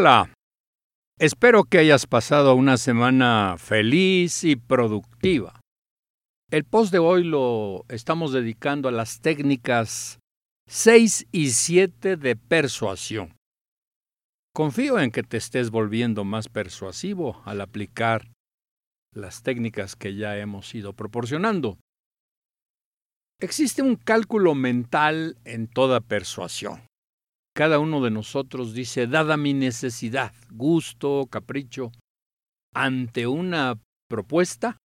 Hola, espero que hayas pasado una semana feliz y productiva. El post de hoy lo estamos dedicando a las técnicas 6 y 7 de persuasión. Confío en que te estés volviendo más persuasivo al aplicar las técnicas que ya hemos ido proporcionando. Existe un cálculo mental en toda persuasión. Cada uno de nosotros dice, dada mi necesidad, gusto, capricho, ante una propuesta,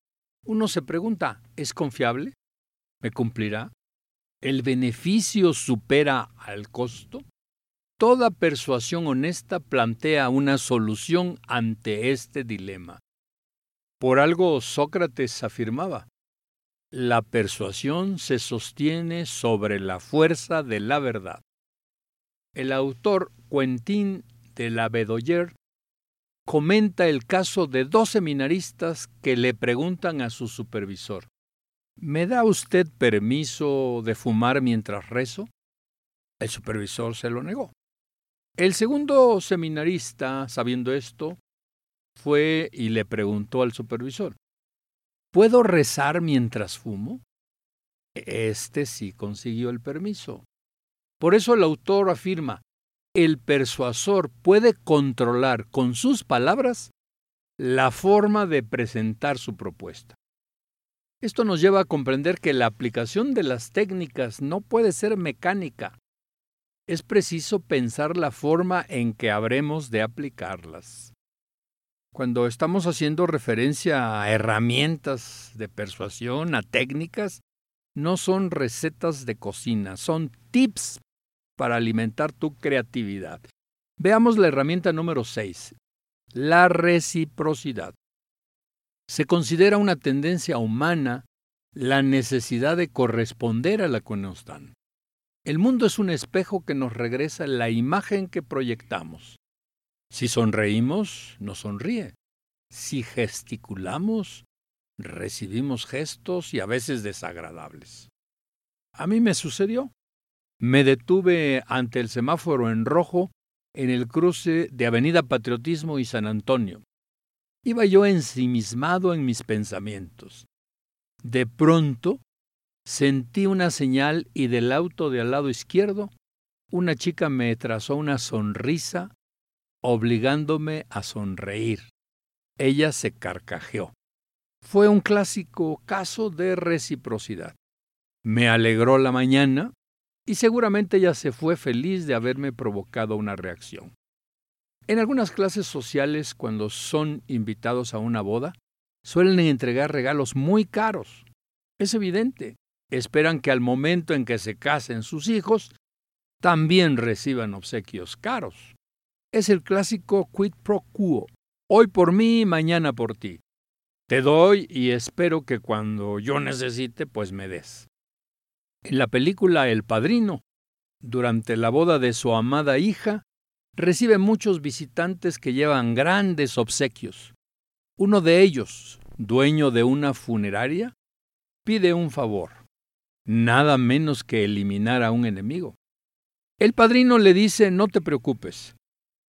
uno se pregunta, ¿es confiable? ¿Me cumplirá? ¿El beneficio supera al costo? Toda persuasión honesta plantea una solución ante este dilema. Por algo Sócrates afirmaba, la persuasión se sostiene sobre la fuerza de la verdad. El autor Quentin de la Bedoyer comenta el caso de dos seminaristas que le preguntan a su supervisor, ¿Me da usted permiso de fumar mientras rezo? El supervisor se lo negó. El segundo seminarista, sabiendo esto, fue y le preguntó al supervisor, ¿puedo rezar mientras fumo? Este sí consiguió el permiso. Por eso el autor afirma, el persuasor puede controlar con sus palabras la forma de presentar su propuesta. Esto nos lleva a comprender que la aplicación de las técnicas no puede ser mecánica. Es preciso pensar la forma en que habremos de aplicarlas. Cuando estamos haciendo referencia a herramientas de persuasión, a técnicas, no son recetas de cocina, son tips para alimentar tu creatividad. Veamos la herramienta número 6, la reciprocidad. Se considera una tendencia humana la necesidad de corresponder a la que nos dan. El mundo es un espejo que nos regresa la imagen que proyectamos. Si sonreímos, nos sonríe. Si gesticulamos, recibimos gestos y a veces desagradables. A mí me sucedió. Me detuve ante el semáforo en rojo en el cruce de Avenida Patriotismo y San Antonio. Iba yo ensimismado en mis pensamientos. De pronto sentí una señal y del auto de al lado izquierdo una chica me trazó una sonrisa obligándome a sonreír. Ella se carcajeó. Fue un clásico caso de reciprocidad. Me alegró la mañana y seguramente ella se fue feliz de haberme provocado una reacción. En algunas clases sociales, cuando son invitados a una boda, suelen entregar regalos muy caros. Es evidente, esperan que al momento en que se casen sus hijos, también reciban obsequios caros. Es el clásico quid pro quo. Hoy por mí, mañana por ti. Te doy y espero que cuando yo necesite, pues me des. En la película El Padrino, durante la boda de su amada hija, recibe muchos visitantes que llevan grandes obsequios. Uno de ellos, dueño de una funeraria, pide un favor, nada menos que eliminar a un enemigo. El padrino le dice, no te preocupes,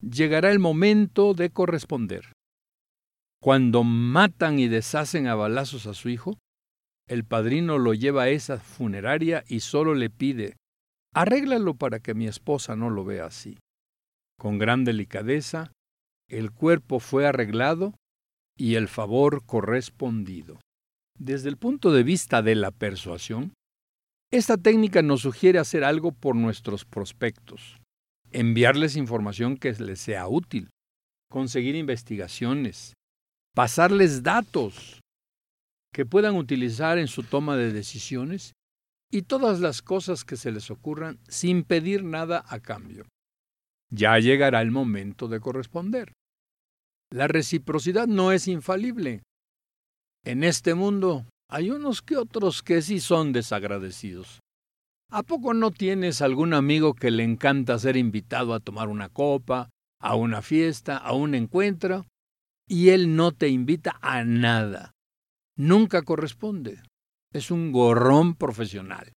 llegará el momento de corresponder. Cuando matan y deshacen a balazos a su hijo, el padrino lo lleva a esa funeraria y solo le pide, arréglalo para que mi esposa no lo vea así. Con gran delicadeza, el cuerpo fue arreglado y el favor correspondido. Desde el punto de vista de la persuasión, esta técnica nos sugiere hacer algo por nuestros prospectos, enviarles información que les sea útil, conseguir investigaciones, pasarles datos que puedan utilizar en su toma de decisiones y todas las cosas que se les ocurran sin pedir nada a cambio. Ya llegará el momento de corresponder. La reciprocidad no es infalible. En este mundo hay unos que otros que sí son desagradecidos. ¿A poco no tienes algún amigo que le encanta ser invitado a tomar una copa, a una fiesta, a un encuentro, y él no te invita a nada? Nunca corresponde. Es un gorrón profesional.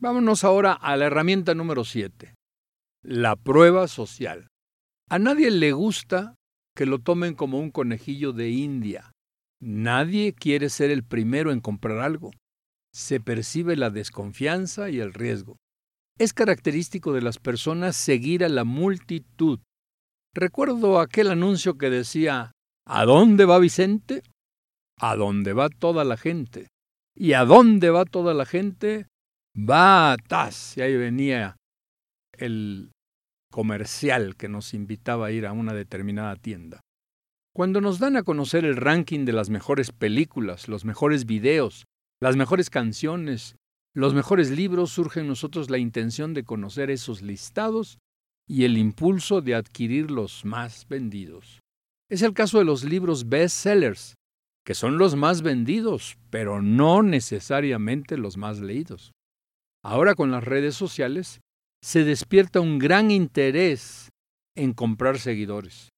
Vámonos ahora a la herramienta número 7, la prueba social. A nadie le gusta que lo tomen como un conejillo de India. Nadie quiere ser el primero en comprar algo. Se percibe la desconfianza y el riesgo. Es característico de las personas seguir a la multitud. Recuerdo aquel anuncio que decía, ¿A dónde va Vicente? A dónde va toda la gente. ¿Y a dónde va toda la gente? Va a Taz. Y ahí venía el comercial que nos invitaba a ir a una determinada tienda. Cuando nos dan a conocer el ranking de las mejores películas, los mejores videos, las mejores canciones, los mejores libros, surge en nosotros la intención de conocer esos listados y el impulso de adquirir los más vendidos. Es el caso de los libros bestsellers, que son los más vendidos, pero no necesariamente los más leídos. Ahora con las redes sociales se despierta un gran interés en comprar seguidores,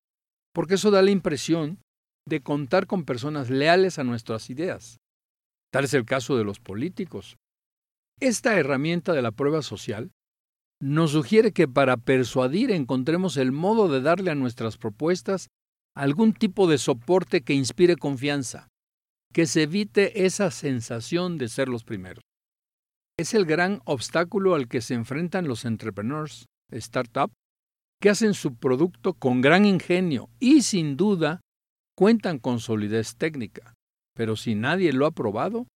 porque eso da la impresión de contar con personas leales a nuestras ideas. Tal es el caso de los políticos. Esta herramienta de la prueba social nos sugiere que para persuadir encontremos el modo de darle a nuestras propuestas algún tipo de soporte que inspire confianza, que se evite esa sensación de ser los primeros. Es el gran obstáculo al que se enfrentan los entrepreneurs, startup, que hacen su producto con gran ingenio y sin duda cuentan con solidez técnica, pero si nadie lo ha probado,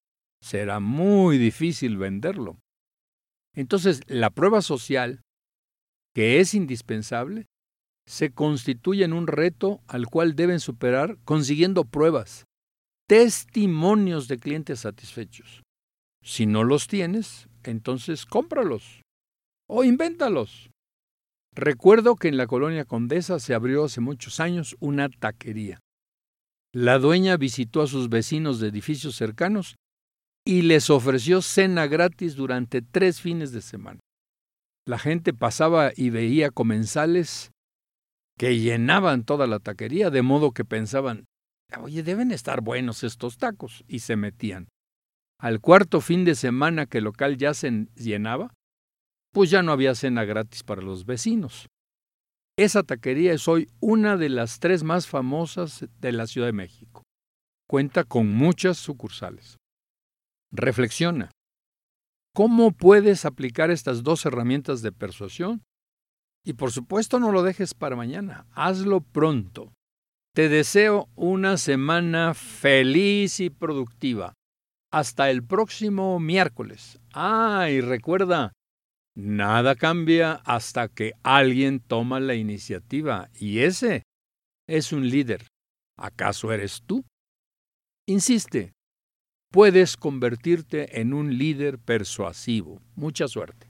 será muy difícil venderlo. Entonces, la prueba social, que es indispensable, se constituye en un reto al cual deben superar consiguiendo pruebas, testimonios de clientes satisfechos. Si no los tienes, entonces cómpralos o invéntalos. Recuerdo que en la colonia Condesa se abrió hace muchos años una taquería. La dueña visitó a sus vecinos de edificios cercanos y les ofreció cena gratis durante tres fines de semana. La gente pasaba y veía comensales que llenaban toda la taquería, de modo que pensaban, oye, deben estar buenos estos tacos, y se metían. Al cuarto fin de semana que el local ya se llenaba, pues ya no había cena gratis para los vecinos. Esa taquería es hoy una de las tres más famosas de la Ciudad de México. Cuenta con muchas sucursales. Reflexiona. ¿Cómo puedes aplicar estas dos herramientas de persuasión y por supuesto no lo dejes para mañana, hazlo pronto. Te deseo una semana feliz y productiva. Hasta el próximo miércoles. Ah, y recuerda, nada cambia hasta que alguien toma la iniciativa y ese es un líder. ¿Acaso eres tú? Insiste, puedes convertirte en un líder persuasivo. Mucha suerte.